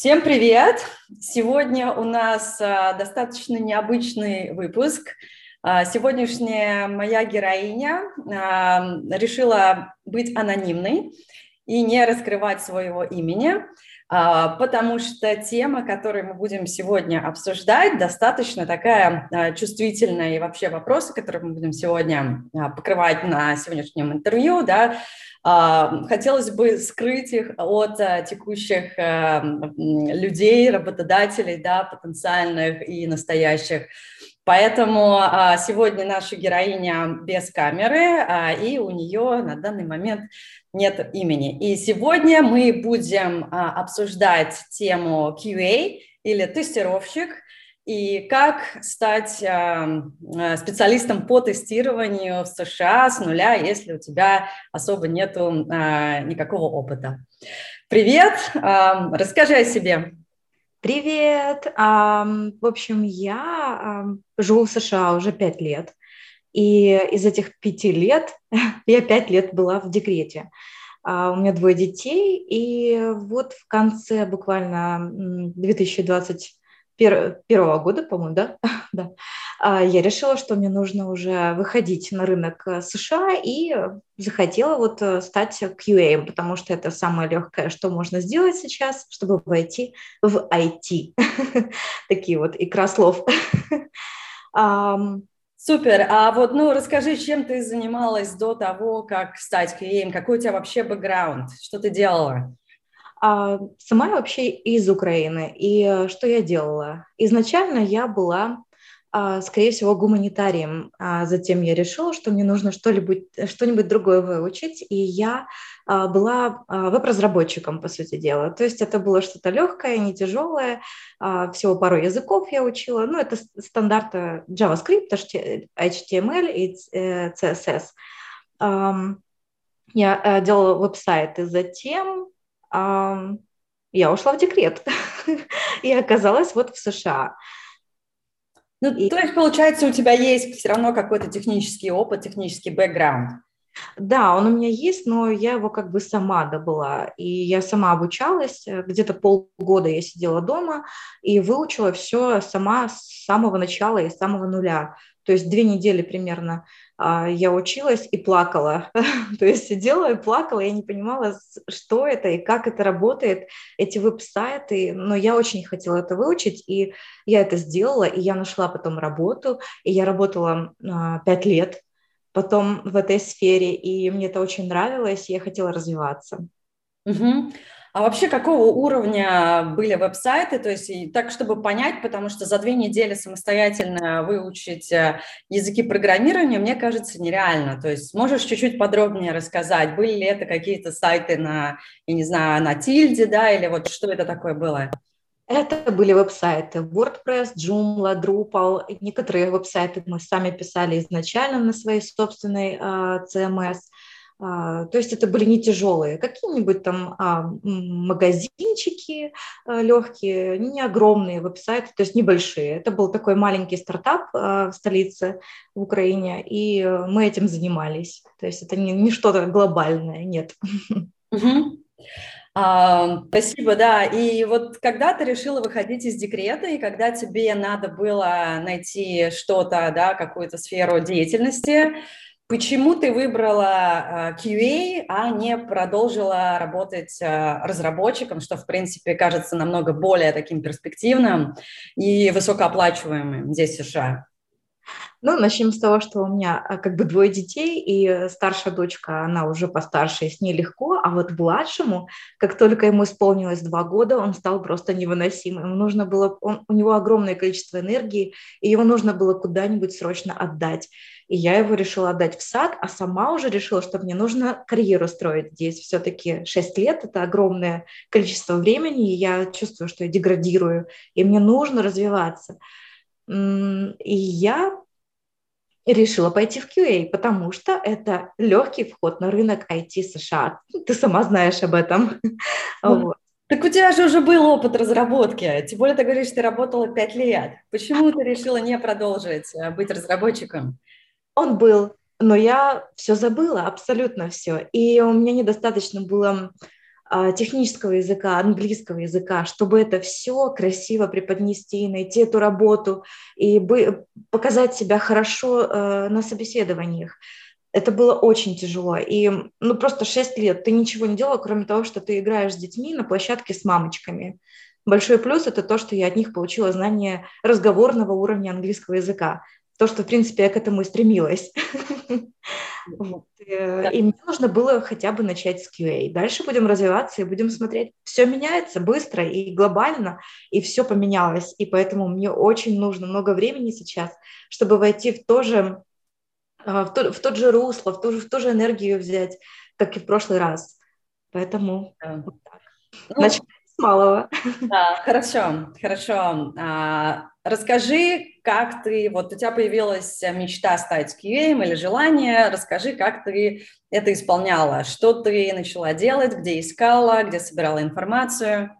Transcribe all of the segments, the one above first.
Всем привет! Сегодня у нас а, достаточно необычный выпуск. А, сегодняшняя моя героиня а, решила быть анонимной и не раскрывать своего имени, потому что тема, которую мы будем сегодня обсуждать, достаточно такая чувствительная, и вообще вопросы, которые мы будем сегодня покрывать на сегодняшнем интервью, да, а, хотелось бы скрыть их от а, текущих а, людей, работодателей, да, потенциальных и настоящих. Поэтому сегодня наша героиня без камеры, и у нее на данный момент нет имени. И сегодня мы будем обсуждать тему QA или тестировщик – и как стать э, э, специалистом по тестированию в США с нуля, если у тебя особо нету э, никакого опыта. Привет, расскажи о себе. Привет. В общем, я живу в США уже пять лет. И из этих пяти лет я пять лет была в декрете. У меня двое детей, и вот в конце буквально 2020 первого года, по-моему, да? да, а, я решила, что мне нужно уже выходить на рынок э, США и захотела вот э, стать QA, потому что это самое легкое, что можно сделать сейчас, чтобы войти в IT. Такие вот игра слов. Супер. А вот, ну, расскажи, чем ты занималась до того, как стать QA? Какой у тебя вообще бэкграунд? Что ты делала? А, сама я вообще из Украины. И э, что я делала? Изначально я была, а, скорее всего, гуманитарием. А затем я решила, что мне нужно что-нибудь что другое выучить. И я была веб-разработчиком, по сути дела. То есть это было что-то легкое, не тяжелое. Всего пару языков я учила. Ну, это стандарты JavaScript, HTML и CSS. Э, я э, делала веб-сайты. Затем я ушла в декрет и оказалась вот в США. Ну, и... то есть, получается, у тебя есть все равно какой-то технический опыт, технический бэкграунд. Да, он у меня есть, но я его как бы сама добыла. И я сама обучалась, где-то полгода я сидела дома и выучила все сама с самого начала и с самого нуля. То есть две недели примерно а, я училась и плакала. То есть сидела и плакала, я не понимала, что это и как это работает, эти веб-сайты, но я очень хотела это выучить, и я это сделала, и я нашла потом работу, и я работала а, пять лет потом в этой сфере, и мне это очень нравилось, и я хотела развиваться. Угу. А вообще какого уровня были веб-сайты? То есть так, чтобы понять, потому что за две недели самостоятельно выучить э, языки программирования, мне кажется, нереально. То есть можешь чуть-чуть подробнее рассказать, были ли это какие-то сайты на, я не знаю, на тильде, да, или вот что это такое было? Это были веб-сайты WordPress, Joomla, Drupal. Некоторые веб-сайты мы сами писали изначально на своей собственной uh, CMS. А, то есть это были не тяжелые, какие-нибудь там а, магазинчики а, легкие, не огромные веб-сайты, то есть небольшие. Это был такой маленький стартап в столице в Украине, и мы этим занимались. То есть это не, не что-то глобальное, нет. А, спасибо, да. И вот когда ты решила выходить из декрета, и когда тебе надо было найти что-то, да, какую-то сферу деятельности, Почему ты выбрала э, QA, а не продолжила работать э, разработчиком, что, в принципе, кажется намного более таким перспективным и высокооплачиваемым здесь, в США? Ну, начнем с того, что у меня а, как бы двое детей, и старшая дочка, она уже постарше, и с ней легко, а вот младшему, как только ему исполнилось два года, он стал просто невыносимым. Нужно было, он, у него огромное количество энергии, и его нужно было куда-нибудь срочно отдать. И я его решила отдать в сад, а сама уже решила, что мне нужно карьеру строить здесь. Все-таки 6 лет – это огромное количество времени, и я чувствую, что я деградирую, и мне нужно развиваться. И я решила пойти в QA, потому что это легкий вход на рынок IT США. Ты сама знаешь об этом. Вот. Так у тебя же уже был опыт разработки, тем более ты говоришь, что ты работала пять лет. Почему ты решила не продолжить э, быть разработчиком? Он был, но я все забыла, абсолютно все. И у меня недостаточно было технического языка, английского языка, чтобы это все красиво преподнести, найти эту работу и показать себя хорошо э, на собеседованиях. Это было очень тяжело. И ну, просто 6 лет ты ничего не делала, кроме того, что ты играешь с детьми на площадке с мамочками. Большой плюс – это то, что я от них получила знание разговорного уровня английского языка. То, что, в принципе, я к этому и стремилась. Э, и мне нужно было хотя бы начать с QA. Дальше будем развиваться и будем смотреть. Все меняется быстро и глобально, и все поменялось. И поэтому мне очень нужно много времени сейчас, чтобы войти в то же, э, в, то, в тот же русло, в ту, в ту же энергию взять, как и в прошлый раз. Поэтому да. вот так. Ну, с малого. Да, хорошо, хорошо. А, Расскажи, как ты, вот у тебя появилась мечта стать QA или желание, расскажи, как ты это исполняла, что ты начала делать, где искала, где собирала информацию.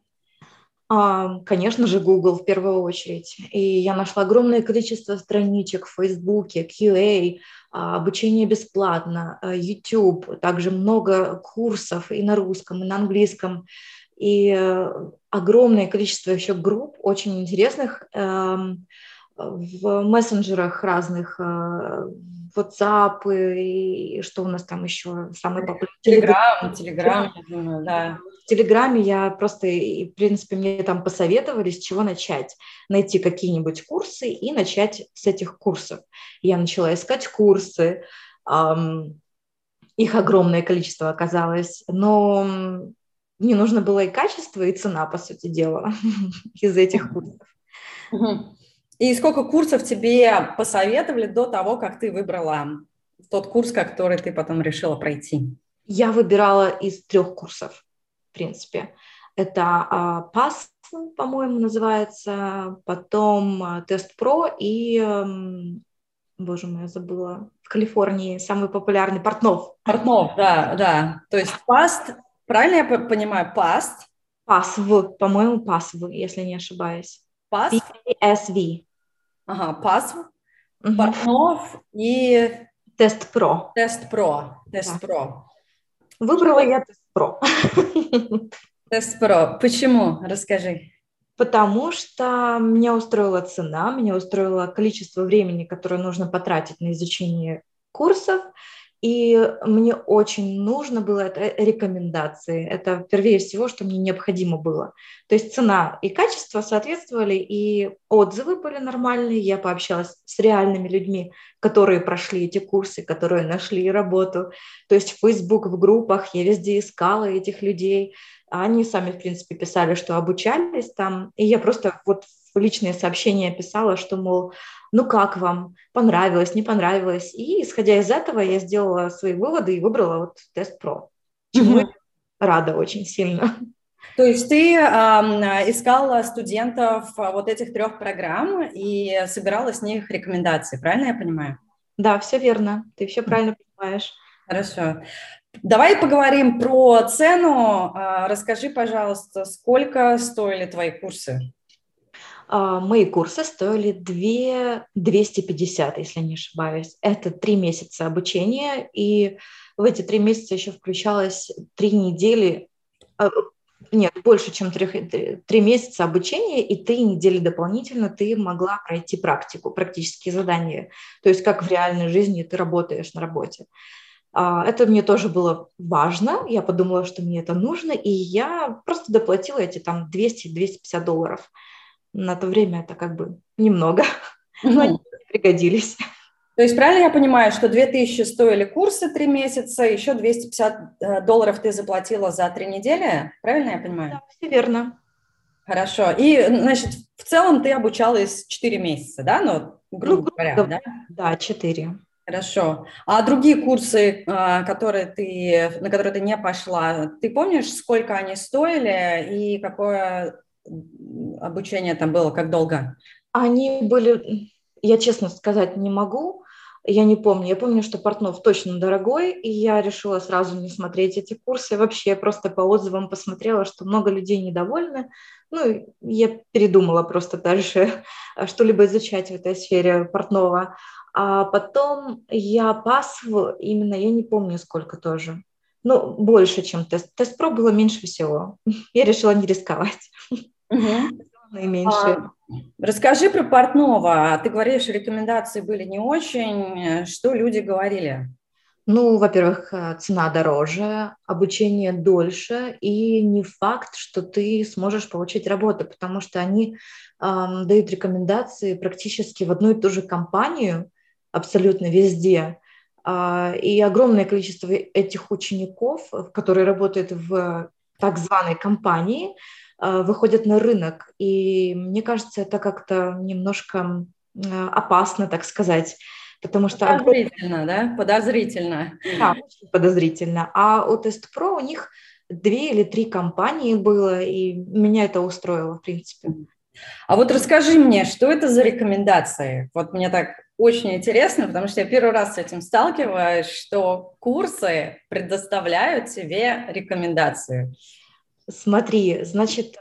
Конечно же, Google в первую очередь. И я нашла огромное количество страничек в Фейсбуке, QA, а, обучение бесплатно, а, YouTube, также много курсов и на русском, и на английском и э, огромное количество еще групп, очень интересных, эм, в мессенджерах разных, э, WhatsApp и что у нас там еще самый популярный? Телеграм, Телеграм, я думаю, да. В Телеграме я просто, в принципе, мне там посоветовали, с чего начать. Найти какие-нибудь курсы и начать с этих курсов. Я начала искать курсы, их огромное количество оказалось, но не нужно было и качество, и цена, по сути дела, из этих курсов. И сколько курсов тебе посоветовали до того, как ты выбрала тот курс, который ты потом решила пройти? Я выбирала из трех курсов, в принципе. Это а, PAS, по-моему, называется, потом а, Тест Про и, эм, боже мой, я забыла, в Калифорнии самый популярный Портнов. Портнов, да, да. То есть PAST Правильно я понимаю? Past? PASV, по-моему, PASV, если не ошибаюсь. PASV? PSV. Ага, PASV, угу. Портнов и... Тест Про. Тест Про. Тест. Про. Выбрала я Тест Про. Тест Про. Почему? Расскажи. Потому что меня устроила цена, меня устроило количество времени, которое нужно потратить на изучение курсов, и мне очень нужно было это э, рекомендации. Это впервые всего, что мне необходимо было. То есть цена и качество соответствовали, и отзывы были нормальные. Я пообщалась с реальными людьми, которые прошли эти курсы, которые нашли работу. То есть в Facebook, в группах я везде искала этих людей. Они сами, в принципе, писали, что обучались там. И я просто вот в личные сообщения писала, что, мол, ну как вам, понравилось, не понравилось. И исходя из этого я сделала свои выводы и выбрала вот тест про, чему mm-hmm. рада очень сильно. То есть ты э, искала студентов вот этих трех программ и собирала с них рекомендации, правильно я понимаю? Да, все верно, ты все правильно понимаешь. Хорошо. Давай поговорим про цену. А, расскажи, пожалуйста, сколько стоили твои курсы? А, мои курсы стоили 2 250, если не ошибаюсь. Это три месяца обучения, и в эти три месяца еще включалось три недели, а, нет, больше, чем три, три месяца обучения, и три недели дополнительно ты могла пройти практику, практические задания. То есть как в реальной жизни ты работаешь на работе. А, это мне тоже было важно. Я подумала, что мне это нужно, и я просто доплатила эти там 200-250 долларов на то время это как бы немного, но они пригодились. То есть правильно я понимаю, что 2000 стоили курсы три месяца, еще 250 э, долларов ты заплатила за три недели? Правильно я понимаю? Да, все верно. Хорошо. И, значит, в целом ты обучалась 4 месяца, да? Ну, грубо ну, говоря, да? Да, 4. Хорошо. А другие курсы, э, которые ты, на которые ты не пошла, ты помнишь, сколько они стоили и какое обучение там было, как долго? Они были, я честно сказать не могу, я не помню. Я помню, что Портнов точно дорогой, и я решила сразу не смотреть эти курсы. Вообще, я просто по отзывам посмотрела, что много людей недовольны. Ну, я передумала просто дальше что-либо изучать в этой сфере Портнова. А потом я пас, именно, я не помню сколько тоже. Ну, больше, чем тест. Тест-про было меньше всего. Я решила не рисковать. Угу. Наименьше. А, расскажи про Портнова. Ты говоришь, рекомендации были не очень. Что люди говорили? Ну, во-первых, э, цена дороже, обучение дольше, и не факт, что ты сможешь получить работу, потому что они эм, дают рекомендации практически в одну и ту же компанию, абсолютно везде. Э, и огромное количество этих учеников, которые работают в так званой компании, э, выходят на рынок. И мне кажется, это как-то немножко э, опасно, так сказать потому что... Подозрительно, да? Подозрительно. Да, очень подозрительно. А у Тест-Про у них две или три компании было, и меня это устроило, в принципе. А вот расскажи мне, что это за рекомендации? Вот мне так очень интересно, потому что я первый раз с этим сталкиваюсь, что курсы предоставляют тебе рекомендации. Смотри, значит,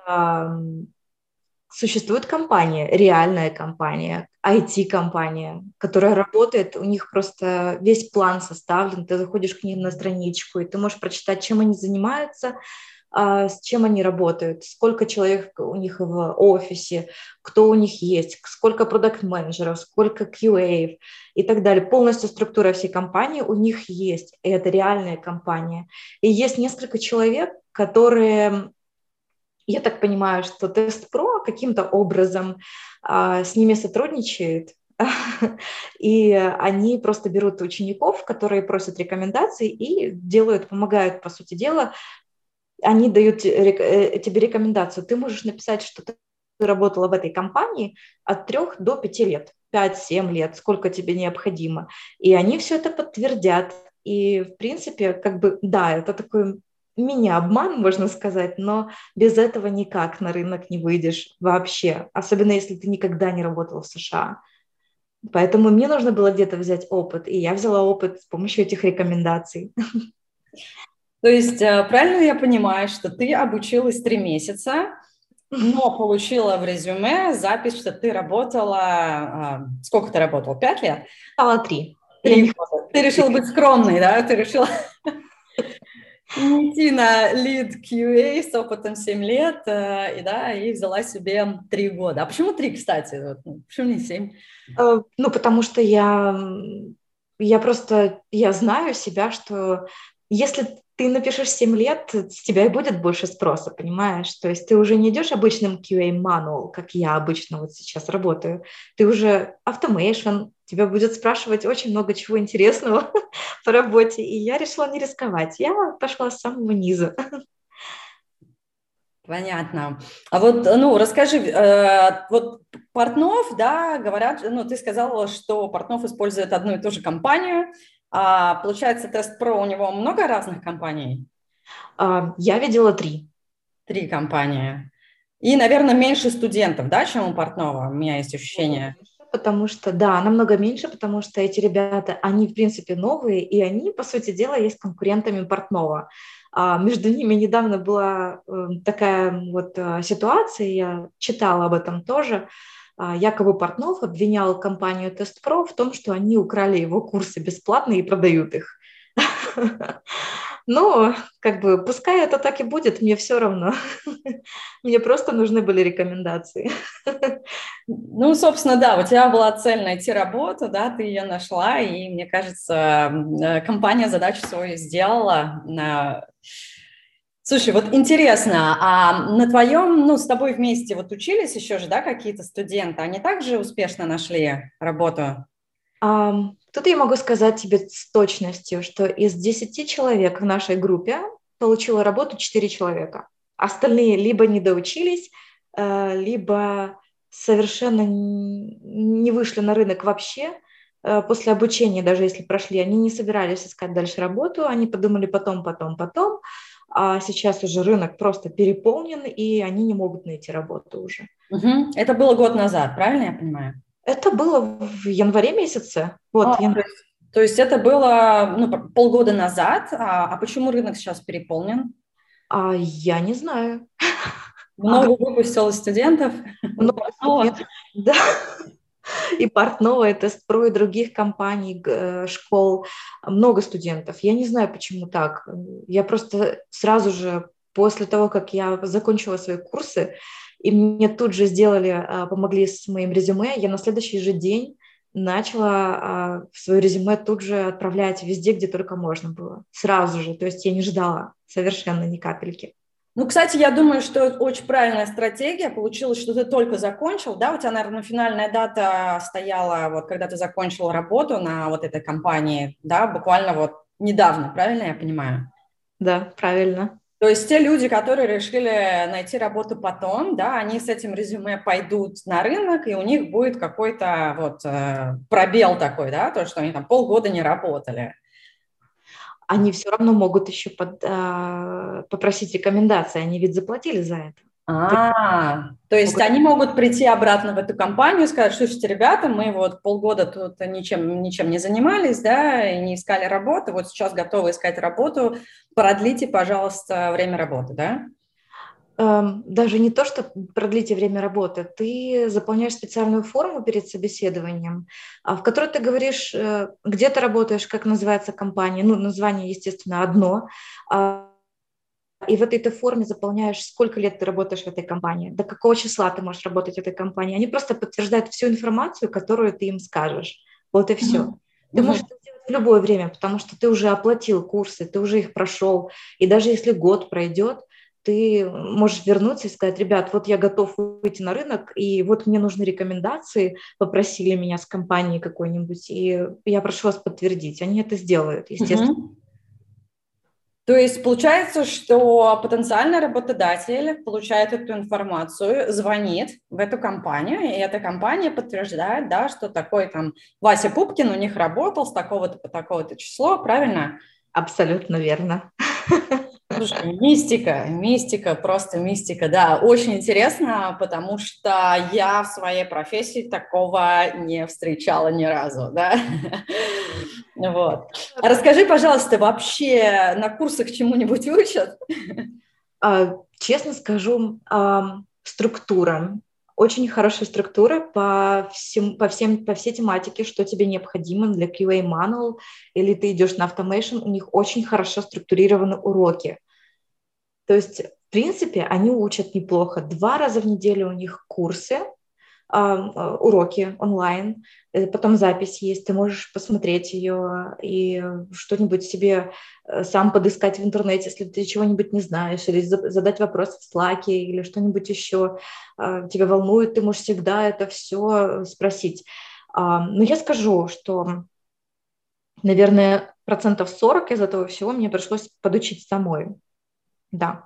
существует компания, реальная компания, IT-компания, которая работает, у них просто весь план составлен, ты заходишь к ним на страничку, и ты можешь прочитать, чем они занимаются, а, с чем они работают, сколько человек у них в офисе, кто у них есть, сколько продукт-менеджеров, сколько QA и так далее. Полностью структура всей компании у них есть, и это реальная компания. И есть несколько человек, которые я так понимаю, что Тест Про каким-то образом а, с ними сотрудничает, и они просто берут учеников, которые просят рекомендаций и делают, помогают, по сути дела, они дают э, тебе рекомендацию. Ты можешь написать, что ты работала в этой компании от трех до пяти лет, пять-семь лет, сколько тебе необходимо. И они все это подтвердят. И, в принципе, как бы, да, это такой меня обман, можно сказать, но без этого никак на рынок не выйдешь вообще, особенно если ты никогда не работал в США. Поэтому мне нужно было где-то взять опыт, и я взяла опыт с помощью этих рекомендаций. То есть э, правильно я понимаю, что ты обучилась три месяца, но получила в резюме запись, что ты работала... А, сколько ты работала? Пять лет? Стала три. Три. Ты решила быть скромной, да? Ты решила идти на lead QA с опытом 7 лет, э, и, да, и взяла себе 3 года. А почему 3, кстати? Ну, почему не 7? Э, ну, потому что я, я просто, я знаю себя, что если ты напишешь 7 лет, с тебя и будет больше спроса, понимаешь? То есть ты уже не идешь обычным QA manual, как я обычно вот сейчас работаю. Ты уже automation, тебя будет спрашивать очень много чего интересного по работе. И я решила не рисковать. Я пошла с самого низа. Понятно. А вот, ну, расскажи, э, вот Портнов, да, говорят, ну, ты сказала, что Портнов использует одну и ту же компанию, а, получается, Тест Про у него много разных компаний? А, я видела три. Три компании. И, наверное, меньше студентов, да, чем у Портнова? У меня есть ощущение. Потому что, да, намного меньше, потому что эти ребята, они, в принципе, новые, и они, по сути дела, есть конкурентами Портнова. А между ними недавно была э, такая вот э, ситуация, я читала об этом тоже, якобы Портнов обвинял компанию TestPro в том, что они украли его курсы бесплатно и продают их. Ну, как бы, пускай это так и будет, мне все равно. Мне просто нужны были рекомендации. Ну, собственно, да, у тебя была цель найти работу, да, ты ее нашла, и мне кажется, э, компания задачу свою сделала. Слушай, вот интересно, а на твоем, ну, с тобой вместе вот учились еще же, да, какие-то студенты, они также успешно нашли работу? Um, тут я могу сказать тебе с точностью, что из 10 человек в нашей группе получила работу 4 человека. Остальные либо не доучились, э, либо совершенно не вышли на рынок вообще, э, после обучения, даже если прошли, они не собирались искать дальше работу, они подумали потом, потом, потом, а сейчас уже рынок просто переполнен, и они не могут найти работу уже. Угу. Это было год назад, правильно я понимаю? Это было в январе месяце. Вот, а, январь. То есть это было ну, полгода назад, а, а почему рынок сейчас переполнен? А, я не знаю. Много а, выпустилось студентов? Много студентов, да. И портного, и Тестпро, и других компаний, э, школ, много студентов. Я не знаю, почему так. Я просто сразу же после того, как я закончила свои курсы, и мне тут же сделали, а, помогли с моим резюме, я на следующий же день начала а, свое резюме тут же отправлять везде, где только можно было. Сразу же. То есть я не ждала совершенно ни капельки. Ну, кстати, я думаю, что очень правильная стратегия. Получилось, что ты только закончил, да, у тебя, наверное, финальная дата стояла, вот когда ты закончил работу на вот этой компании, да, буквально вот недавно, правильно я понимаю? Да, правильно. То есть те люди, которые решили найти работу потом, да, они с этим резюме пойдут на рынок, и у них будет какой-то вот э, пробел такой, да, то, что они там полгода не работали они все равно могут еще под, а, попросить рекомендации, они ведь заплатили за это. А, то есть могут... они могут прийти обратно в эту компанию и сказать, слушайте, ребята, мы вот полгода тут ничем, ничем не занимались, да, и не искали работу, вот сейчас готовы искать работу, продлите, пожалуйста, время работы, да? Эм, даже не то, что продлите время работы, ты заполняешь специальную форму перед собеседованием, а, в которой ты говоришь, э, где ты работаешь, как называется компания, ну, название, естественно, одно, а, и в этой форме заполняешь, сколько лет ты работаешь в этой компании, до какого числа ты можешь работать в этой компании. Они просто подтверждают всю информацию, которую ты им скажешь. Вот и все. Mm-hmm. Ты можешь это сделать в любое время, потому что ты уже оплатил курсы, ты уже их прошел. И даже если год пройдет, ты можешь вернуться и сказать, ребят, вот я готов выйти на рынок, и вот мне нужны рекомендации, попросили меня с компании какой-нибудь, и я прошу вас подтвердить. Они это сделают, естественно. Угу. То есть получается, что потенциальный работодатель получает эту информацию, звонит в эту компанию, и эта компания подтверждает, да, что такой там Вася Пупкин у них работал с такого-то по такого-то число, правильно? Абсолютно верно. Слушай, мистика, мистика, просто мистика, да, очень интересно, потому что я в своей профессии такого не встречала ни разу, да. Вот. А расскажи, пожалуйста, вообще на курсах чему-нибудь учат? А, честно скажу, структура. Очень хорошая структура по, всем, по, всем, по всей тематике, что тебе необходимо для QA manual, или ты идешь на automation, у них очень хорошо структурированы уроки. То есть, в принципе, они учат неплохо. Два раза в неделю у них курсы, а, уроки онлайн, э, потом запись есть, ты можешь посмотреть ее и что-нибудь себе э, сам подыскать в интернете, если ты чего-нибудь не знаешь, или задать вопрос в Slack или что-нибудь еще а, тебя волнует, ты можешь всегда это все спросить. А, но я скажу, что, наверное, процентов 40 из этого всего мне пришлось подучить самой. Да.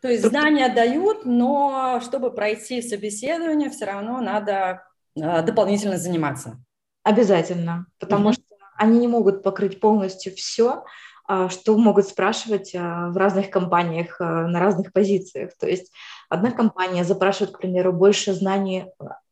То есть знания дают, но чтобы пройти собеседование, все равно надо э, дополнительно заниматься. Обязательно, потому mm-hmm. что они не могут покрыть полностью все, а, что могут спрашивать а, в разных компаниях на разных позициях. То есть одна компания запрашивает, к примеру, больше знаний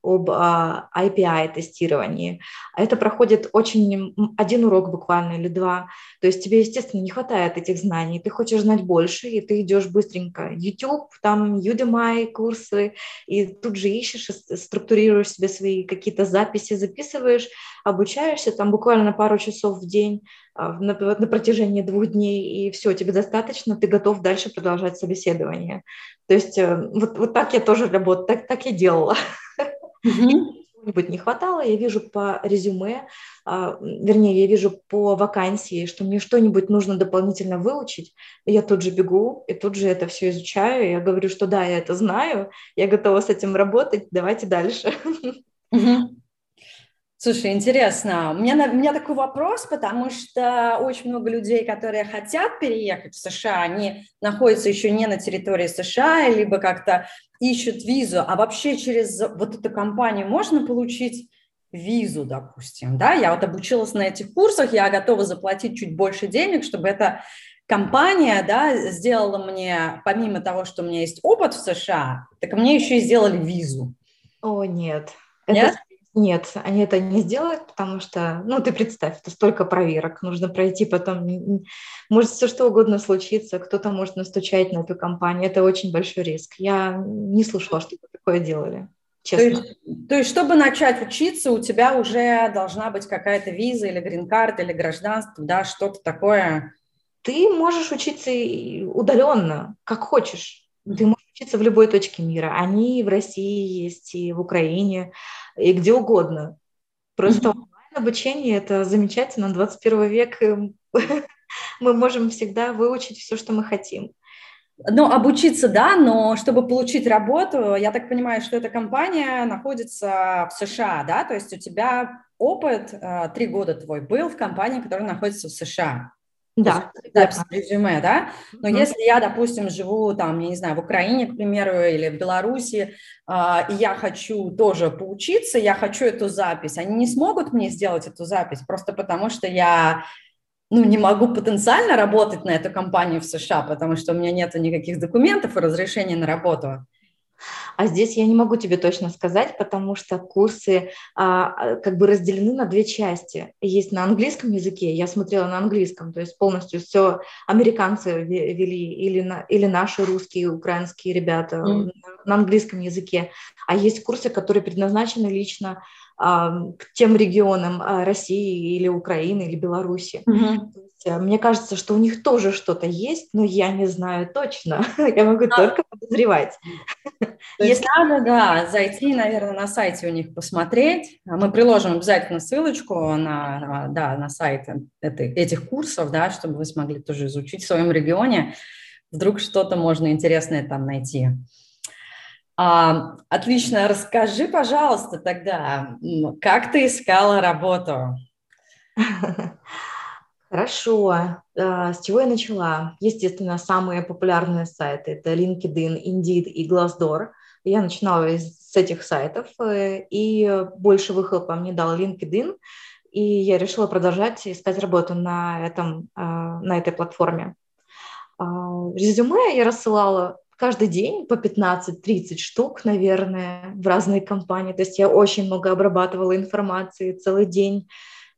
об API-тестировании. А это проходит очень один урок буквально или два. То есть тебе, естественно, не хватает этих знаний. Ты хочешь знать больше, и ты идешь быстренько. YouTube, там Udemy курсы, и тут же ищешь, структурируешь себе свои какие-то записи, записываешь, обучаешься там буквально пару часов в день на, на протяжении двух дней, и все, тебе достаточно, ты готов дальше продолжать собеседование. То есть э, вот, вот так я тоже работала, так, так я делала. Чего-нибудь не хватало, я вижу по резюме, а, вернее, я вижу по вакансии, что мне что-нибудь нужно дополнительно выучить, я тут же бегу и тут же это все изучаю, я говорю, что да, я это знаю, я готова с этим работать, давайте дальше. Слушай, интересно. У меня, у меня такой вопрос, потому что очень много людей, которые хотят переехать в США, они находятся еще не на территории США, либо как-то ищут визу, а вообще через вот эту компанию можно получить визу, допустим, да, я вот обучилась на этих курсах, я готова заплатить чуть больше денег, чтобы эта компания, да, сделала мне, помимо того, что у меня есть опыт в США, так мне еще и сделали визу. О, нет. Это нет, они это не сделают, потому что, ну, ты представь, это столько проверок, нужно пройти потом, может все что угодно случиться, кто-то может настучать на эту компанию, это очень большой риск. Я не слышала, что такое делали. честно. То есть, то есть, чтобы начать учиться, у тебя уже должна быть какая-то виза или грин-карта, или гражданство, да, что-то такое? Ты можешь учиться удаленно, как хочешь. Ты можешь учиться в любой точке мира. Они в России есть, и в Украине, и где угодно. Просто mm-hmm. онлайн-обучение – это замечательно. 21 век мы можем всегда выучить все, что мы хотим. Ну, обучиться, да, но чтобы получить работу, я так понимаю, что эта компания находится в США, да, то есть у тебя опыт, э, три года твой был в компании, которая находится в США. Да. Запись да. резюме, да? Но mm-hmm. если я, допустим, живу там, я не знаю, в Украине, к примеру, или в Беларуси, э, и я хочу тоже поучиться, я хочу эту запись, они не смогут мне сделать эту запись просто потому, что я ну, не могу потенциально работать на эту компанию в США, потому что у меня нет никаких документов и разрешения на работу. А здесь я не могу тебе точно сказать, потому что курсы а, а как бы разделены на две части. Есть на английском языке, я смотрела на английском, то есть полностью все американцы вели или, на, или наши русские, украинские ребята mm. на английском языке. А есть курсы, которые предназначены лично к тем регионам а, России или Украины или Беларуси. Угу. Мне кажется, что у них тоже что-то есть, но я не знаю точно. Я могу а. только подозревать. Если надо, да, зайти, наверное, на сайте у них посмотреть. Мы приложим обязательно ссылочку на, да, на сайт этих курсов, да, чтобы вы смогли тоже изучить в своем регионе. Вдруг что-то можно интересное там найти. А, отлично, расскажи, пожалуйста, тогда, как ты искала работу? Хорошо. А, с чего я начала? Естественно, самые популярные сайты – это LinkedIn, Indeed и Glassdoor. Я начинала с этих сайтов, э, и больше выхлопа мне дал LinkedIn, и я решила продолжать искать работу на, этом, а, на этой платформе. Резюме я рассылала каждый день по 15-30 штук, наверное, в разные компании. То есть я очень много обрабатывала информации целый день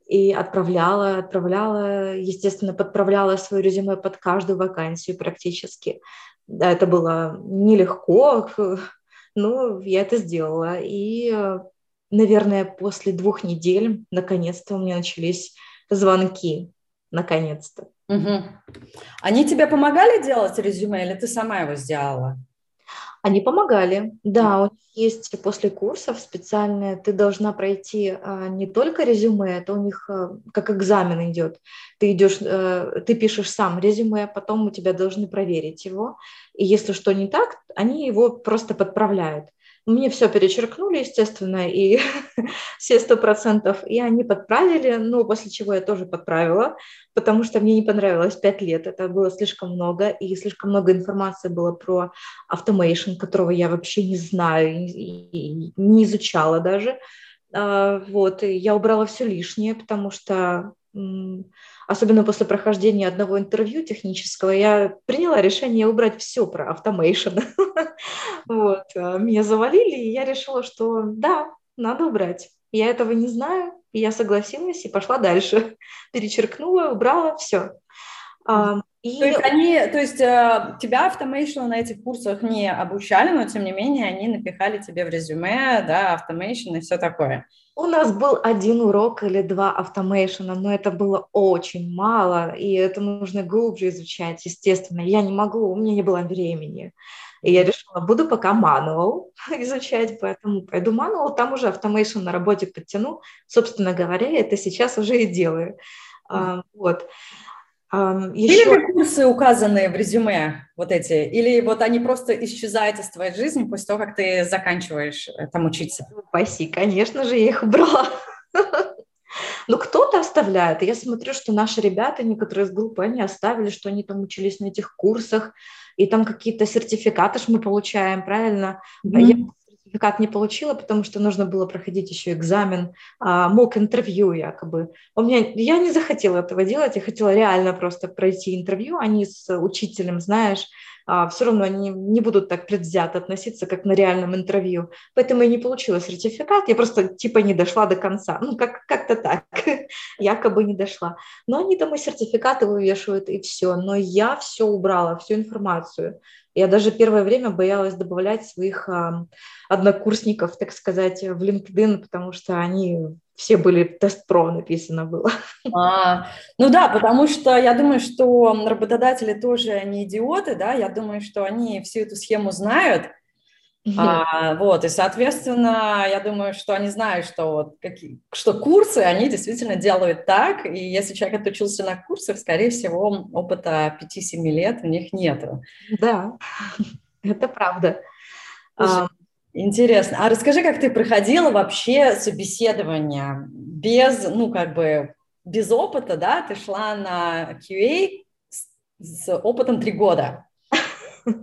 и отправляла, отправляла, естественно, подправляла свое резюме под каждую вакансию практически. Да, это было нелегко, но я это сделала. И, наверное, после двух недель наконец-то у меня начались звонки, наконец-то. Угу. Они тебе помогали делать резюме или ты сама его сделала? Они помогали, да, у них есть после курсов специальные, ты должна пройти а, не только резюме, это у них а, как экзамен идет. Ты идешь, а, ты пишешь сам резюме, потом у тебя должны проверить его, и если что не так, они его просто подправляют. Мне все перечеркнули, естественно, и все сто процентов, и они подправили, но после чего я тоже подправила, потому что мне не понравилось пять лет, это было слишком много, и слишком много информации было про automation, которого я вообще не знаю, и не изучала даже. А, вот, и я убрала все лишнее, потому что особенно после прохождения одного интервью технического, я приняла решение убрать все про автомейшн. вот. А, меня завалили, и я решила, что да, надо убрать. Я этого не знаю, и я согласилась и пошла дальше. Перечеркнула, убрала, все. И... То есть они, то есть э, тебя автомейшн на этих курсах не обучали, но тем не менее они напихали тебе в резюме, да, автомейшн и все такое. У нас был один урок или два автомейшена, но это было очень мало, и это нужно глубже изучать, естественно. Я не могу, у меня не было времени. И я решила, буду пока мануал изучать, поэтому пойду мануал, там уже автомейшн на работе подтяну. Собственно говоря, это сейчас уже и делаю. А, вот. Еще... Были ли курсы указанные в резюме, вот эти, или вот они просто исчезают из твоей жизни после того, как ты заканчиваешь э, там учиться? Спаси, конечно же, я их убрала. Но кто-то оставляет. Я смотрю, что наши ребята, некоторые из группы, они оставили, что они там учились на этих курсах, и там какие-то сертификаты мы получаем, правильно? Mm-hmm. Я сертификат не получила, потому что нужно было проходить еще экзамен, а, мог интервью якобы. У меня, я не захотела этого делать, я хотела реально просто пройти интервью, а не с учителем, знаешь, все равно они не будут так предвзято относиться, как на реальном интервью. Поэтому я не получила сертификат, я просто типа не дошла до конца. Ну, как- как-то так, якобы не дошла. Но они там и сертификаты вывешивают, и все. Но я все убрала, всю информацию. Я даже первое время боялась добавлять своих а, однокурсников, так сказать, в LinkedIn, потому что они все были тест-про написано было. А, ну да, потому что я думаю, что работодатели тоже не идиоты, да, я думаю, что они всю эту схему знают, а, вот, и, соответственно, я думаю, что они знают, что, вот, какие, что курсы, они действительно делают так, и если человек отучился на курсах, скорее всего, опыта 5-7 лет у них нет. Да, это правда. Слушай, интересно. А расскажи, как ты проходила вообще собеседование без, ну, как бы, без опыта, да? Ты шла на QA с, с опытом три года.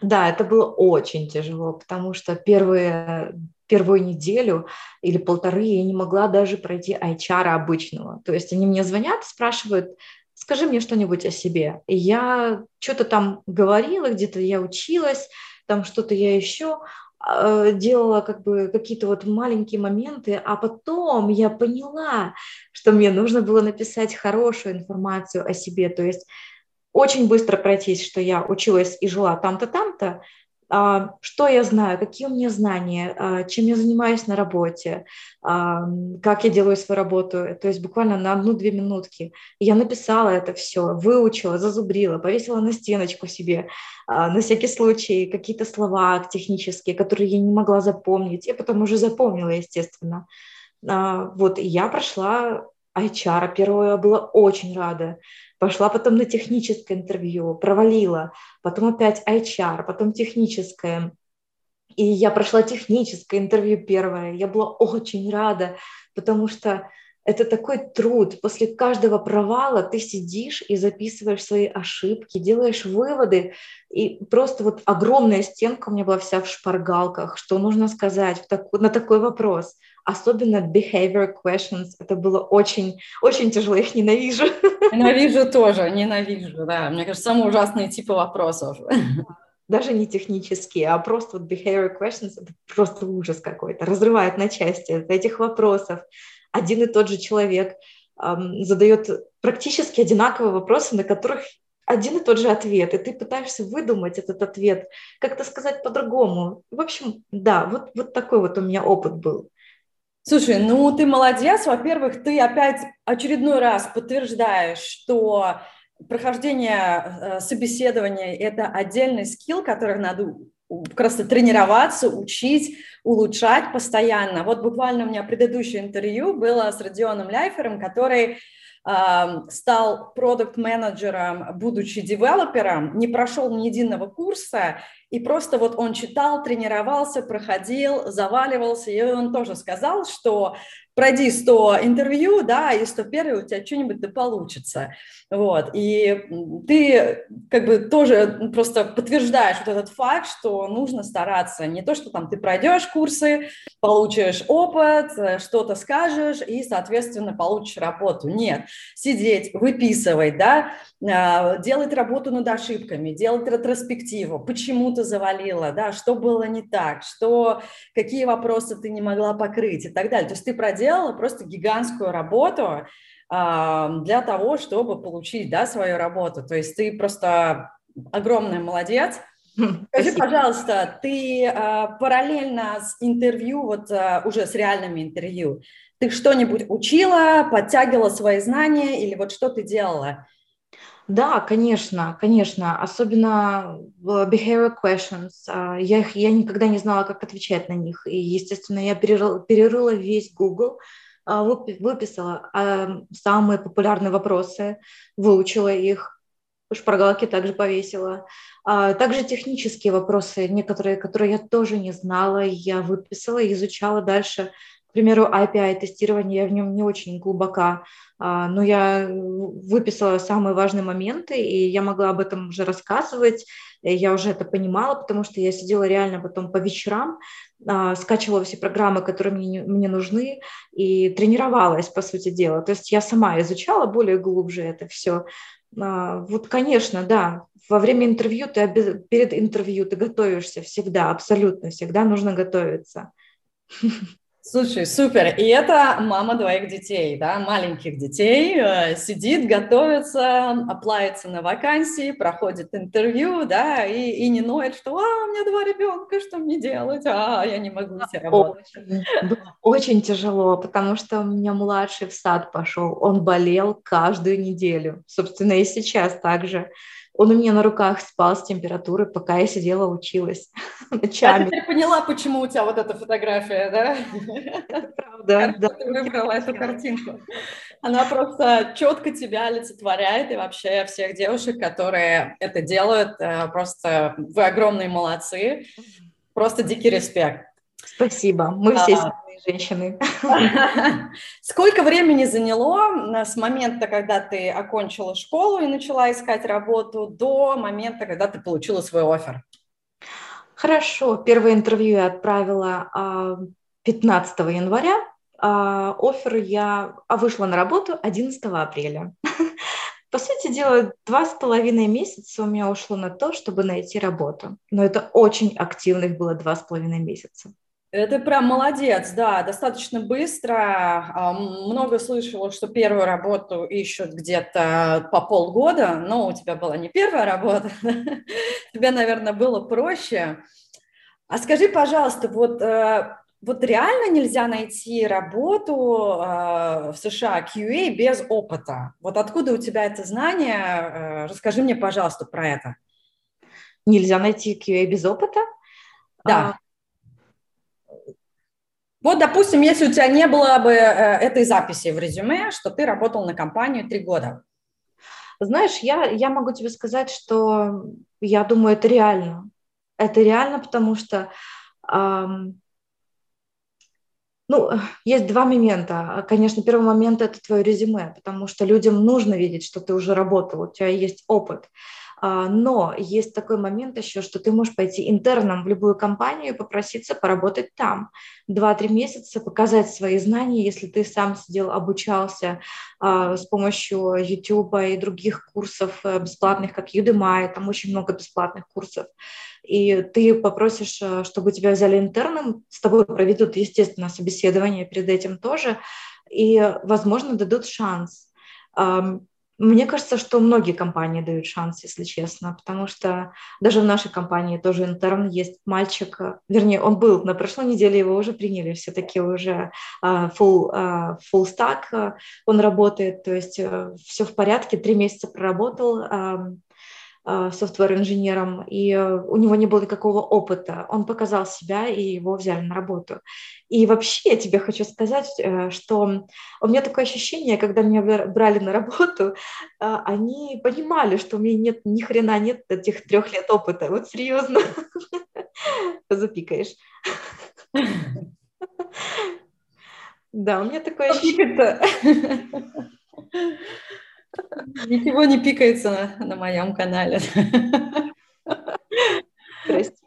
Да, это было очень тяжело, потому что первые, первую неделю или полторы я не могла даже пройти HR обычного. То есть они мне звонят, спрашивают, скажи мне что-нибудь о себе. И я что-то там говорила, где-то я училась, там что-то я еще делала как бы какие-то вот маленькие моменты, а потом я поняла, что мне нужно было написать хорошую информацию о себе, то есть очень быстро пройтись, что я училась и жила там-то, там-то, что я знаю, какие у меня знания, а, чем я занимаюсь на работе, а, как я делаю свою работу, то есть буквально на одну-две минутки. Я написала это все, выучила, зазубрила, повесила на стеночку себе, на всякий случай какие-то слова технические, которые я не могла запомнить, я потом уже запомнила, естественно. Вот, я прошла HR, первого я была очень рада. Пошла потом на техническое интервью, провалила, потом опять HR, потом техническое. И я прошла техническое интервью первое. Я была очень рада, потому что это такой труд. После каждого провала ты сидишь и записываешь свои ошибки, делаешь выводы. И просто вот огромная стенка у меня была вся в шпаргалках, что нужно сказать на такой вопрос – особенно behavior questions. Это было очень, очень тяжело, я их ненавижу. Ненавижу тоже, ненавижу, да. Мне кажется, самые ужасные типы вопросов. Даже не технические, а просто вот behavior questions – это просто ужас какой-то, разрывает на части от этих вопросов. Один и тот же человек задает практически одинаковые вопросы, на которых один и тот же ответ, и ты пытаешься выдумать этот ответ, как-то сказать по-другому. В общем, да, вот, вот такой вот у меня опыт был. Слушай, ну ты молодец. Во-первых, ты опять очередной раз подтверждаешь, что прохождение э, собеседования – это отдельный скилл, который надо просто тренироваться, учить, улучшать постоянно. Вот буквально у меня предыдущее интервью было с Родионом Ляйфером, который стал продукт-менеджером, будучи девелопером, не прошел ни единого курса, и просто вот он читал, тренировался, проходил, заваливался, и он тоже сказал, что пройди 100 интервью, да, и 101 у тебя что-нибудь да получится. Вот. И ты как бы тоже просто подтверждаешь вот этот факт, что нужно стараться. Не то, что там ты пройдешь курсы, получишь опыт, что-то скажешь и, соответственно, получишь работу. Нет. Сидеть, выписывать, да, а, делать работу над ошибками, делать ретроспективу, почему ты завалила, да, что было не так, что, какие вопросы ты не могла покрыть и так далее. То есть ты проделала просто гигантскую работу для того, чтобы получить, да, свою работу. То есть ты просто огромный молодец. Скажи, пожалуйста, ты а, параллельно с интервью, вот уже с реальными интервью, ты что-нибудь учила, подтягивала свои знания или вот что ты делала? Да, конечно, конечно, особенно behavior questions. А, я, их, я никогда не знала, как отвечать на них. И, естественно, я перерыла, перерыла весь Google, а, выписала а, самые популярные вопросы, выучила их, шпаргалки также повесила. Также технические вопросы, некоторые, которые я тоже не знала, я выписала и изучала дальше к примеру, API-тестирование, я в нем не очень глубока, а, но я выписала самые важные моменты, и я могла об этом уже рассказывать, я уже это понимала, потому что я сидела реально потом по вечерам, а, скачивала все программы, которые мне, мне нужны, и тренировалась, по сути дела. То есть я сама изучала более глубже это все. А, вот, конечно, да. Во время интервью ты перед интервью ты готовишься всегда, абсолютно всегда нужно готовиться. Слушай, супер. И это мама двоих детей, да, маленьких детей, э, сидит, готовится, оплается на вакансии, проходит интервью, да, и, и не ноет, что «А, у меня два ребенка, что мне делать? А, я не могу идти работать». Очень, очень тяжело, потому что у меня младший в сад пошел, он болел каждую неделю. Собственно, и сейчас также. Он у меня на руках спал с температурой, пока я сидела, училась ночами. Я теперь поняла, почему у тебя вот эта фотография, да? Это правда, да. Ты выбрала эту картинку. Она просто четко тебя олицетворяет, и вообще всех девушек, которые это делают, э, просто вы огромные молодцы. Просто дикий респект. Спасибо. Мы все а, женщины. Сколько времени заняло с момента, когда ты окончила школу и начала искать работу, до момента, когда ты получила свой офер? Хорошо. Первое интервью я отправила 15 а, января. А офер я а вышла на работу 11 апреля. По сути дела, два с половиной месяца у меня ушло на то, чтобы найти работу. Но это очень активных было два с половиной месяца. Это прям молодец, да, достаточно быстро. А, много слышала, что первую работу ищут где-то по полгода, но у тебя была не первая работа, тебе, наверное, было проще. А скажи, пожалуйста, вот, э, вот реально нельзя найти работу э, в США QA без опыта? Вот откуда у тебя это знание? Э, расскажи мне, пожалуйста, про это. Нельзя найти QA без опыта? Да. Вот, допустим, если у тебя не было бы э, этой записи в резюме, что ты работал на компанию три года. Знаешь, я, я могу тебе сказать, что я думаю, это реально. Это реально, потому что эм, ну, есть два момента. Конечно, первый момент – это твое резюме, потому что людям нужно видеть, что ты уже работал, у тебя есть опыт. А, но есть такой момент еще, что ты можешь пойти интерном в любую компанию и попроситься поработать там. Два-три месяца показать свои знания, если ты сам сидел, обучался а, с помощью YouTube и других курсов э, бесплатных, как Udemy, там очень много бесплатных курсов. И ты попросишь, э, чтобы тебя взяли интерном, с тобой проведут, естественно, собеседование перед этим тоже, и, возможно, дадут шанс мне кажется, что многие компании дают шанс, если честно, потому что даже в нашей компании тоже интерн есть мальчик, э, вернее, он был на прошлой неделе, его уже приняли, все-таки уже uh, full, uh, full stack uh, он работает, то есть uh, все в порядке, три месяца проработал, Э, софтвер-инженером, и э, у него не было никакого опыта. Он показал себя, и его взяли на работу. И вообще я тебе хочу сказать, э, что у меня такое ощущение, когда меня брали на работу, они понимали, что у меня нет ни хрена нет этих трех лет опыта. Вот серьезно. Запикаешь. Да, у меня такое ощущение. Ничего не пикается на, на моем канале. Простите.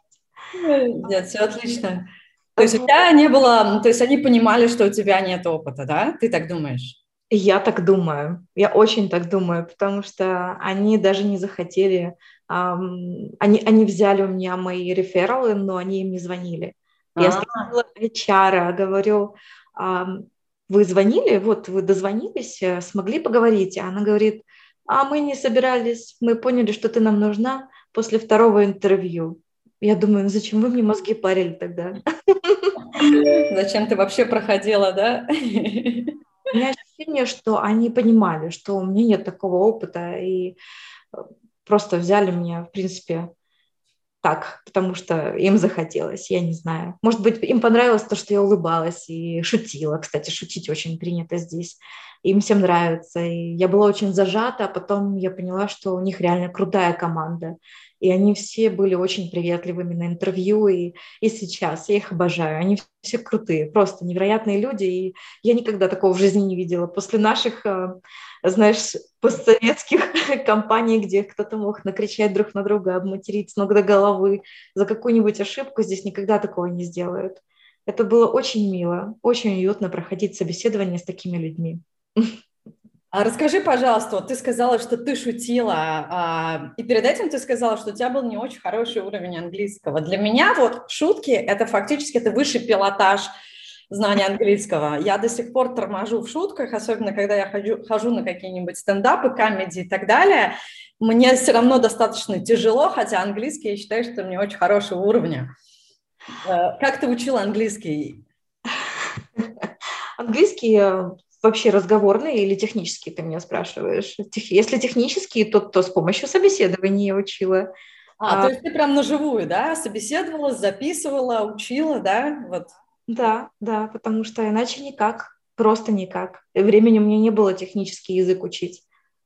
Нет, все отлично. То есть у тебя не было, то есть они понимали, что у тебя нет опыта, да? Ты так думаешь? Я так думаю, я очень так думаю, потому что они даже не захотели, um, они, они взяли у меня мои рефералы, но они им не звонили. Я а. сказала HR, говорю, um, вы звонили, вот вы дозвонились, э, смогли поговорить? А она говорит, а мы не собирались, мы поняли, что ты нам нужна после второго интервью. Я думаю, ну зачем вы мне мозги парили тогда? Зачем ты вообще проходила, да? У меня ощущение, что они понимали, что у меня нет такого опыта, и просто взяли меня, в принципе, так, потому что им захотелось, я не знаю. Может быть, им понравилось то, что я улыбалась и шутила. Кстати, шутить очень принято здесь. Им всем нравится. И я была очень зажата, а потом я поняла, что у них реально крутая команда. И они все были очень приветливыми на интервью, и, и сейчас я их обожаю. Они все крутые, просто невероятные люди, и я никогда такого в жизни не видела. После наших, э, знаешь, постсоветских компаний, где кто-то мог накричать друг на друга, обматерить с ног до головы за какую-нибудь ошибку, здесь никогда такого не сделают. Это было очень мило, очень уютно проходить собеседование с такими людьми. А расскажи, пожалуйста, вот ты сказала, что ты шутила, а, и перед этим ты сказала, что у тебя был не очень хороший уровень английского. Для меня вот шутки – это фактически это высший пилотаж знания английского. Я до сих пор торможу в шутках, особенно когда я хожу, хожу на какие-нибудь стендапы, комедии и так далее. Мне все равно достаточно тяжело, хотя английский я считаю, что мне очень хорошего уровня. Э, как ты учила английский? Английский э, вообще разговорный или технический, ты меня спрашиваешь? Если технический, то, то с помощью собеседования я учила. А, а, то есть ты прям на живую, да, собеседовала, записывала, учила, да, вот? Да, да, потому что иначе никак, просто никак. Времени у меня не было технический язык учить.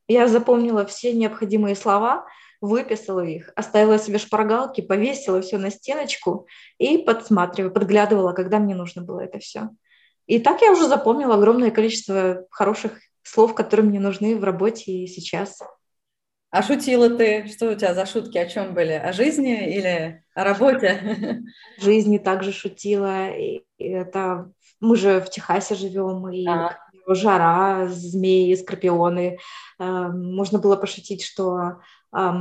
Я запомнила все необходимые слова, выписала их, оставила себе шпаргалки, повесила все на стеночку и подсматривала, подглядывала, когда мне нужно было это все. И так я уже запомнила огромное количество хороших слов, которые мне нужны в работе и сейчас. А шутила ты? Что у тебя за шутки? О чем были? О жизни или о работе? В жизни также шутила. И это мы же в Техасе живем, и а. жара, змеи, скорпионы. Эм, можно было пошутить, что Э,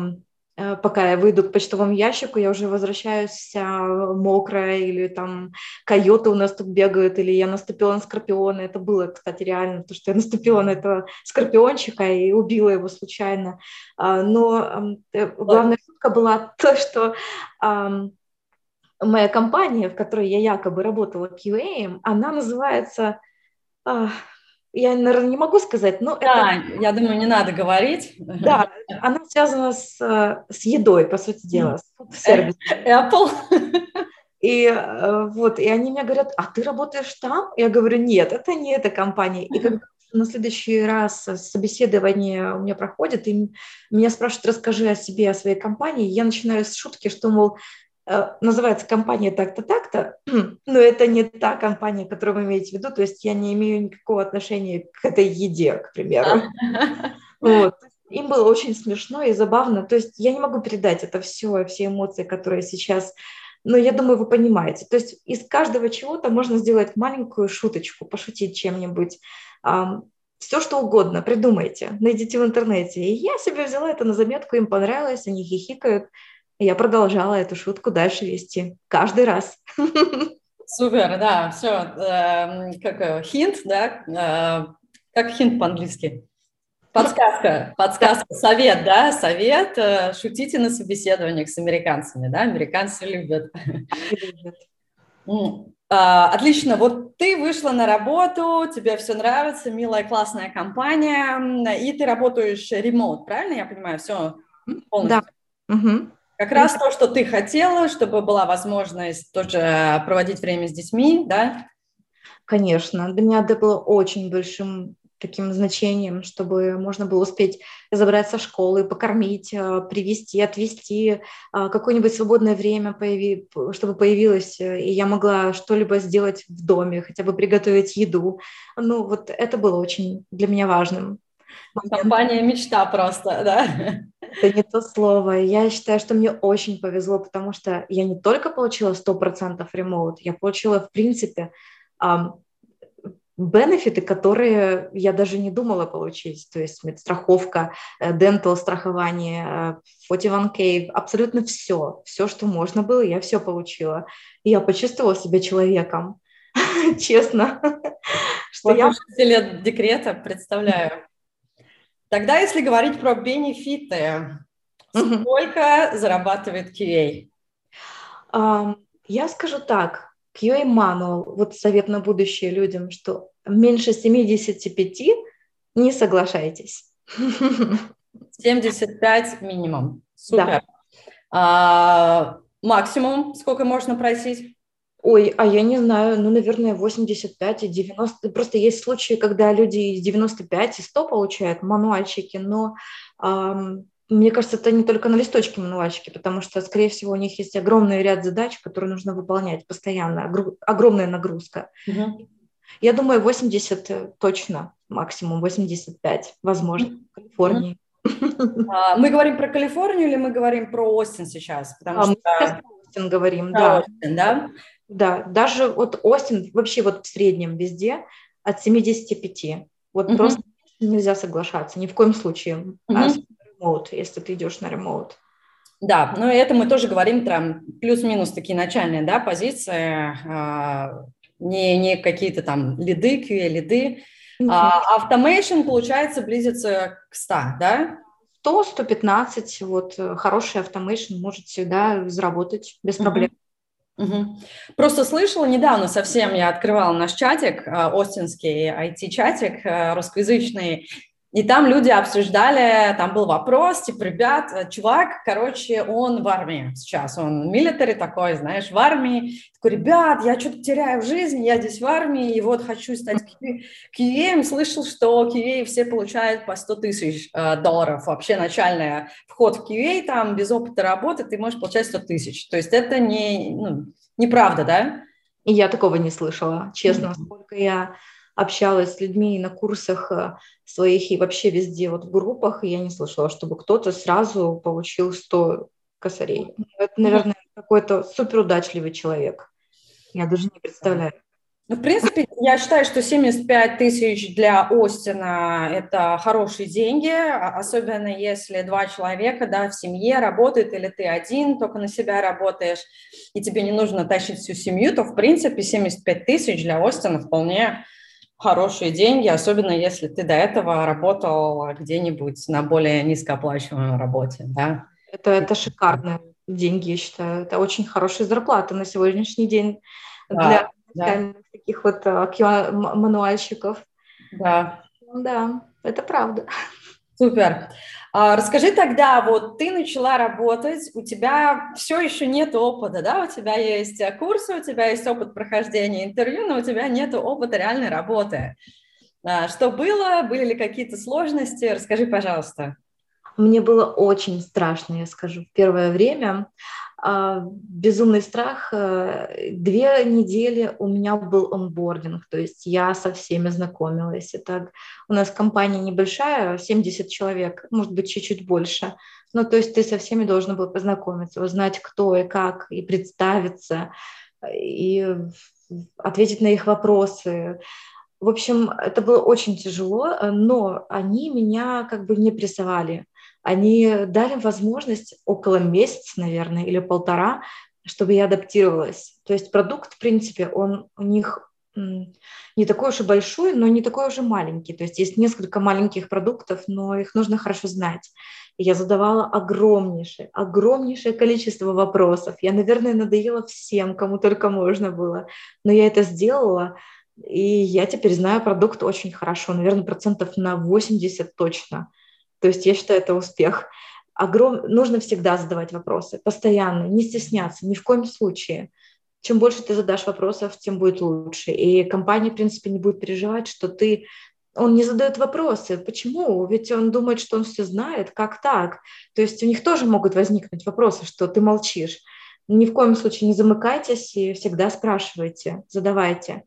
пока я выйду к почтовому ящику, я уже возвращаюсь вся мокрая, или там койоты у нас тут бегают, или я наступила на скорпиона. Это было, кстати, реально, то, что я наступила на этого скорпиончика и убила его случайно. А, но э, главная шутка была то, что моя компания, в которой я якобы работала QA, она называется я, наверное, не могу сказать, но да, это... я думаю, не надо говорить. Да, она связана с, с едой, по сути дела, с сервисом. Apple. И э, вот, и они мне говорят, а ты работаешь там? Я говорю, нет, это не эта компания. И когда на следующий раз собеседование у меня проходит, и меня спрашивают, расскажи о себе, о своей компании, я начинаю с шутки, что, мол, называется компания так-то, так-то, но это не та компания, которую вы имеете в виду, то есть я не имею никакого отношения к этой еде, к примеру. Вот. Им было очень смешно и забавно, то есть я не могу передать это все, все эмоции, которые сейчас, но я думаю, вы понимаете. То есть из каждого чего-то можно сделать маленькую шуточку, пошутить чем-нибудь, все что угодно, придумайте, найдите в интернете. И я себе взяла это на заметку, им понравилось, они хихикают, я продолжала эту шутку дальше вести каждый раз. Супер, да, все, э, как э, хинт, да, э, как хинт по-английски? Подсказка, подсказка, совет, да, совет, э, шутите на собеседованиях с американцами, да, американцы любят. А, отлично, вот ты вышла на работу, тебе все нравится, милая, классная компания, и ты работаешь ремонт, правильно я понимаю, все полностью? Да. Угу. Как раз то, что ты хотела, чтобы была возможность тоже проводить время с детьми, да? Конечно. Для меня это было очень большим таким значением, чтобы можно было успеть забрать со школы, покормить, э, привести, отвезти, э, какое-нибудь свободное время, появи, чтобы появилось, э, и я могла что-либо сделать в доме, хотя бы приготовить еду. Ну, вот это было очень для меня важным. Компания мечта просто, да? Это не то слово. Я считаю, что мне очень повезло, потому что я не только получила 100% ремоут, я получила, в принципе, бенефиты, которые я даже не думала получить, то есть медстраховка, дентал э, страхование, 41k, э, абсолютно все, все, что можно было, я все получила. И я почувствовала себя человеком, честно. Что я... лет декрета, представляю. Тогда, если говорить про бенефиты, сколько зарабатывает QA? Я скажу так, QA Manual, вот совет на будущее людям, что меньше 75 не соглашайтесь. 75 минимум. Супер. Да. А, максимум сколько можно просить? Ой, а я не знаю, ну, наверное, 85 и 90. Просто есть случаи, когда люди из 95 и 100 получают мануальчики, но эм, мне кажется, это не только на листочке мануальчики, потому что, скорее всего, у них есть огромный ряд задач, которые нужно выполнять постоянно, огромная нагрузка. Угу. Я думаю, 80 точно, максимум 85, возможно, в Калифорнии. А, мы говорим про Калифорнию или мы говорим про Остин сейчас? Потому а, что... Мы про Остин говорим, да. Остин, да? Да, даже вот Остин вообще вот в среднем везде от 75. Вот mm-hmm. просто нельзя соглашаться, ни в коем случае. Угу. А remote, если ты идешь на ремоут. Да, но это мы тоже говорим там плюс-минус такие начальные, да, позиции, а, не, не какие-то там лиды, QA лиды. Mm-hmm. А automation, получается, близится к 100, да? 100, 115, вот э, хороший automation может всегда заработать без проблем. Угу. Просто слышала недавно совсем, я открывала наш чатик, э, остинский IT-чатик э, русскоязычный, и там люди обсуждали, там был вопрос, типа, ребят, чувак, короче, он в армии сейчас, он милитари такой, знаешь, в армии. Такой, ребят, я что-то теряю в жизни, я здесь в армии, и вот хочу стать QA. Слышал, что QA все получают по 100 тысяч э, долларов. Вообще начальный вход в QA, там, без опыта работы, ты можешь получать 100 тысяч. То есть это не, ну, неправда, да? И я такого не слышала, честно, mm-hmm. сколько я общалась с людьми на курсах э, своих и вообще везде вот в группах, и я не слышала, чтобы кто-то сразу получил 100 косарей. Ну, это, наверное, какой-то суперудачливый человек. Я даже не представляю. Ну, в принципе, я считаю, что 75 тысяч для Остина – это хорошие деньги, а, особенно если два человека да, в семье работают, или ты один только на себя работаешь, и тебе не нужно тащить всю семью, то, в принципе, 75 тысяч для Остина вполне хорошие деньги, особенно если ты до этого работал где-нибудь на более низкооплачиваемой работе, да? Это, это шикарные деньги, я считаю. Это очень хорошая зарплата на сегодняшний день да, для да. таких вот uh, мануальщиков. Да. Да, это правда. Супер. А, расскажи тогда, вот ты начала работать, у тебя все еще нет опыта, да, у тебя есть э, курсы, у тебя есть опыт прохождения интервью, но у тебя нет опыта реальной работы. А, что было? Были ли какие-то сложности? Расскажи, пожалуйста. Мне было очень страшно, я скажу, в первое время. А, безумный страх. Э, две недели у меня был онбординг, то есть я со всеми знакомилась. Это у нас компания небольшая, 70 человек, может быть, чуть-чуть больше. Ну, то есть ты со всеми должен был познакомиться, узнать, кто и как, и представиться, и ответить на их вопросы. В общем, это было очень тяжело, но они меня как бы не прессовали они дали возможность около месяца, наверное, или полтора, чтобы я адаптировалась. То есть продукт, в принципе, он у них не такой уж и большой, но не такой уж и маленький. То есть есть несколько маленьких продуктов, но их нужно хорошо знать. И я задавала огромнейшее, огромнейшее количество вопросов. Я, наверное, надоела всем, кому только можно было. Но я это сделала, и я теперь знаю продукт очень хорошо, наверное, процентов на 80 точно. То есть я считаю, это успех. Огром... Нужно всегда задавать вопросы, постоянно, не стесняться, ни в коем случае. Чем больше ты задашь вопросов, тем будет лучше. И компания, в принципе, не будет переживать, что ты он не задает вопросы. Почему? Ведь он думает, что он все знает. Как так? То есть у них тоже могут возникнуть вопросы, что ты молчишь. Ни в коем случае не замыкайтесь и всегда спрашивайте, задавайте.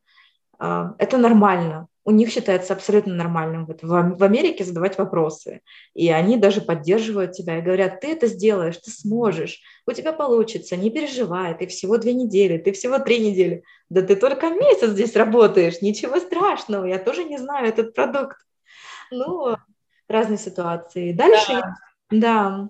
А, это нормально у них считается абсолютно нормальным в Америке задавать вопросы. И они даже поддерживают тебя и говорят, ты это сделаешь, ты сможешь, у тебя получится, не переживай, ты всего две недели, ты всего три недели. Да ты только месяц здесь работаешь, ничего страшного, я тоже не знаю этот продукт. Ну, разные ситуации. Дальше, да, да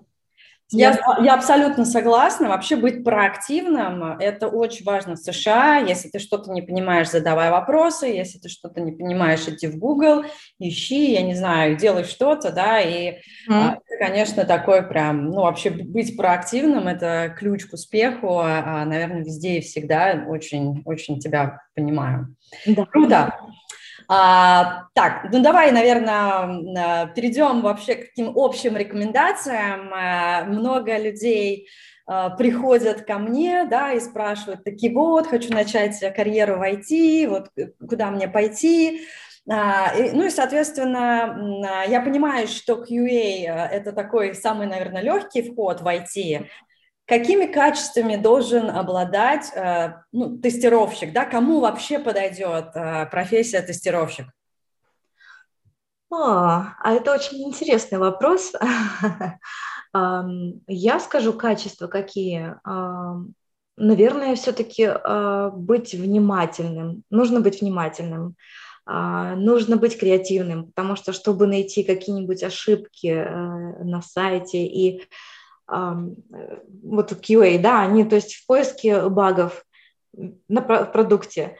я, я абсолютно согласна. Вообще быть проактивным – это очень важно в США. Если ты что-то не понимаешь, задавай вопросы. Если ты что-то не понимаешь, иди в Google, ищи, я не знаю, делай что-то, да. И mm. конечно, такой прям, ну, вообще быть проактивным – это ключ к успеху. А, наверное, везде и всегда очень, очень тебя понимаю. Да. Круто. А, так, ну давай, наверное, перейдем вообще к таким общим рекомендациям. А, много людей а, приходят ко мне, да, и спрашивают, такие вот, хочу начать карьеру в IT, вот куда мне пойти, ну и, соответственно, я понимаю, что QA – это такой самый, наверное, легкий вход в IT, Какими качествами должен обладать э, ну, тестировщик? Да? Кому вообще подойдет э, профессия тестировщик? А, а это очень интересный вопрос. Я скажу качества какие. Наверное, все-таки а, быть внимательным. Нужно быть внимательным. А, нужно быть креативным, потому что чтобы найти какие-нибудь ошибки э, на сайте и вот QA, да, они, то есть в поиске багов на продукте,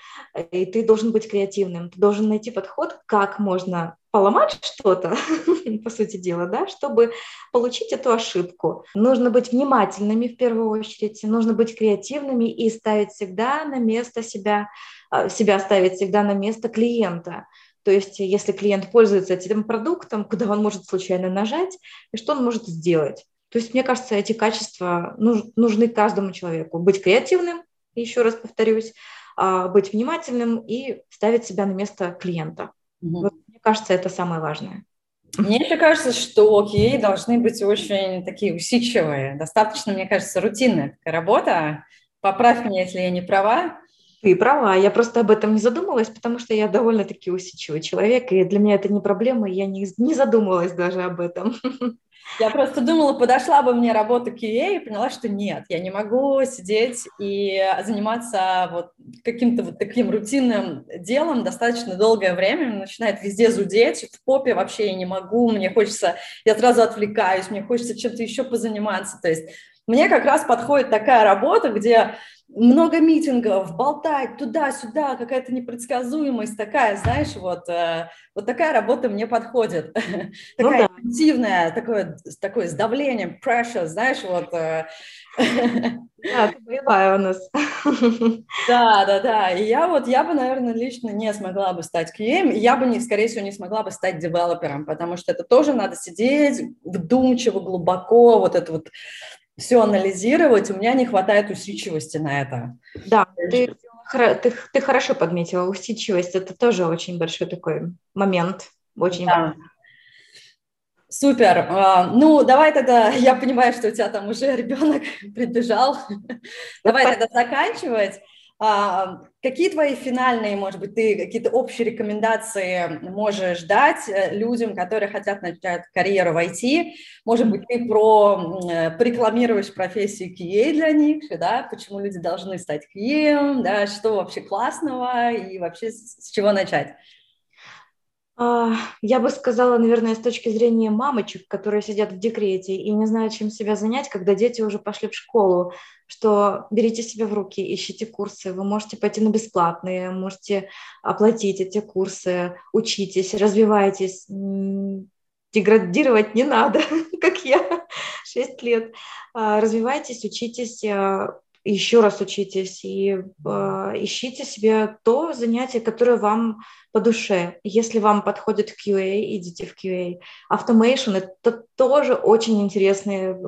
и ты должен быть креативным, ты должен найти подход, как можно поломать что-то, по сути дела, да, чтобы получить эту ошибку. Нужно быть внимательными в первую очередь, нужно быть креативными и ставить всегда на место себя, а, себя ставить всегда на место клиента. То есть, если клиент пользуется этим продуктом, куда он может случайно нажать, и что он может сделать. То есть, мне кажется, эти качества нужны каждому человеку. Быть креативным, еще раз повторюсь, а, быть внимательным и ставить себя на место клиента. Угу. Вот, мне кажется, это самое важное. Мне еще кажется, что QA должны быть очень такие усидчивые. Достаточно, мне кажется, рутинная такая работа. Поправь меня, если я не права. Ты права, я просто об этом не задумывалась, потому что я довольно-таки усидчивый человек, и для меня это не проблема, и я не, не задумывалась даже об этом. Я просто думала, подошла бы мне работа QA и поняла, что нет, я не могу сидеть и заниматься вот каким-то вот таким рутинным делом достаточно долгое время, начинает везде зудеть, в попе вообще я не могу, мне хочется, я сразу отвлекаюсь, мне хочется чем-то еще позаниматься, то есть мне как раз подходит такая работа, где много митингов, болтать туда-сюда, какая-то непредсказуемость такая, знаешь, вот, э, вот такая работа мне подходит. Ну, такая да. интенсивная, такое, такое с давлением, pressure, знаешь, вот. Э. Да, боевая у нас. Да, да, да. И я вот, я бы, наверное, лично не смогла бы стать QM, я бы, не, скорее всего, не смогла бы стать девелопером, потому что это тоже надо сидеть вдумчиво, глубоко, вот это вот все анализировать, у меня не хватает усидчивости на это. Да, ты, ты, ты хорошо подметила, усидчивость – это тоже очень большой такой момент, очень да. важный. Супер. А, ну, давай тогда, я понимаю, что у тебя там уже ребенок прибежал. Давай тогда заканчивать. А, какие твои финальные, может быть, ты какие-то общие рекомендации можешь дать э, людям, которые хотят начать карьеру в IT? Может быть, ты про э, рекламируешь профессию QA для них, да, почему люди должны стать QA, да, что вообще классного и вообще с чего начать? А, я бы сказала, наверное, с точки зрения мамочек, которые сидят в декрете и не знают, чем себя занять, когда дети уже пошли в школу, что берите себя в руки, ищите курсы, вы можете пойти на бесплатные, можете оплатить эти курсы, учитесь, развивайтесь, деградировать не надо, как я, 6 лет. А, развивайтесь, учитесь, а, еще раз учитесь и э, ищите себе то занятие, которое вам по душе. Если вам подходит QA, идите в QA. Automation — это тоже очень интересные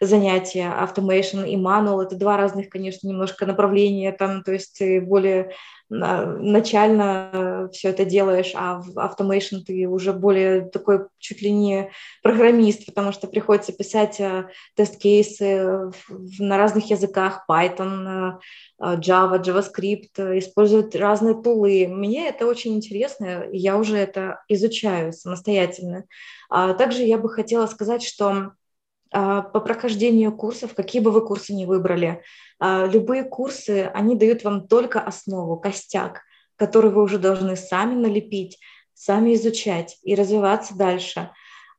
занятия. Automation и manual — это два разных, конечно, немножко направления, там, то есть более начально все это делаешь, а в Automation ты уже более такой чуть ли не программист, потому что приходится писать э, тест-кейсы на разных языках, Python, э, Java, JavaScript, используют разные тулы. Мне это очень интересно, я уже это изучаю самостоятельно. А также я бы хотела сказать, что по прохождению курсов, какие бы вы курсы ни выбрали, а, любые курсы, они дают вам только основу, костяк, который вы уже должны сами налепить, сами изучать и развиваться дальше.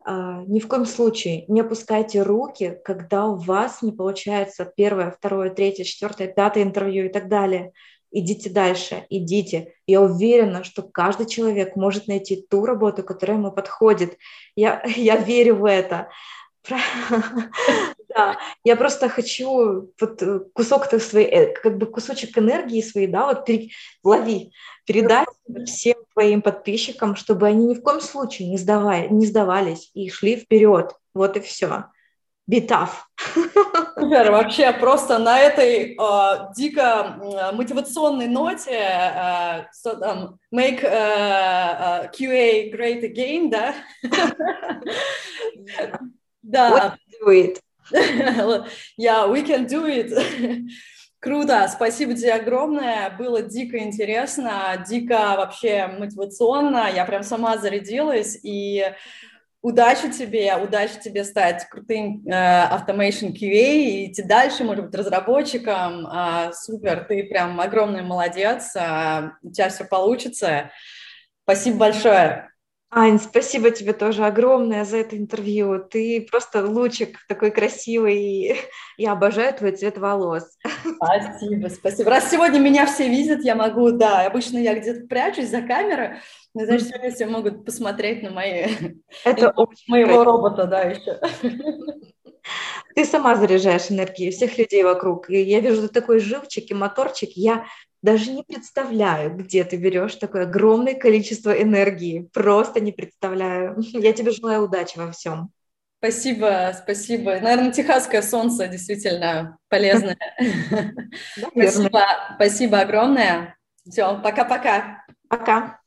А, ни в коем случае не опускайте руки, когда у вас не получается первое, второе, третье, четвертое, пятое интервью и так далее. Идите дальше, идите. Я уверена, что каждый человек может найти ту работу, которая ему подходит. Я, я верю в это. Да, я просто хочу вот э, кусок своей, э, как бы кусочек энергии своей, да, вот пере, лови, передать всем твоим подписчикам, чтобы они ни в коем случае не, сдавали, не сдавались и шли вперед. Вот и все. Tough. Супер, вообще просто на этой э, дико мотивационной ноте э, so, um, make uh, uh, QA great again, да? Да. do it. Yeah, we can do it. Круто, спасибо тебе огромное, было дико интересно, дико вообще мотивационно, я прям сама зарядилась, и удачи тебе, удачи тебе стать крутым э, Automation QA и идти дальше, может быть, разработчиком, э, супер, ты прям огромный молодец, э, у тебя все получится, Спасибо большое. Ань, спасибо тебе тоже огромное за это интервью. Ты просто лучик такой красивый. Я обожаю твой цвет волос. Спасибо, спасибо. Раз сегодня меня все видят, я могу, да, обычно я где-то прячусь за камерой, но значит, сегодня все могут посмотреть на мои... Это моего красиво. робота, да, еще. Ты сама заряжаешь энергию всех людей вокруг. И я вижу, ты такой живчик и моторчик. Я даже не представляю, где ты берешь такое огромное количество энергии. Просто не представляю. Я тебе желаю удачи во всем. Спасибо, спасибо. Наверное, техасское солнце действительно полезное. Спасибо, спасибо огромное. Все, пока-пока. Пока.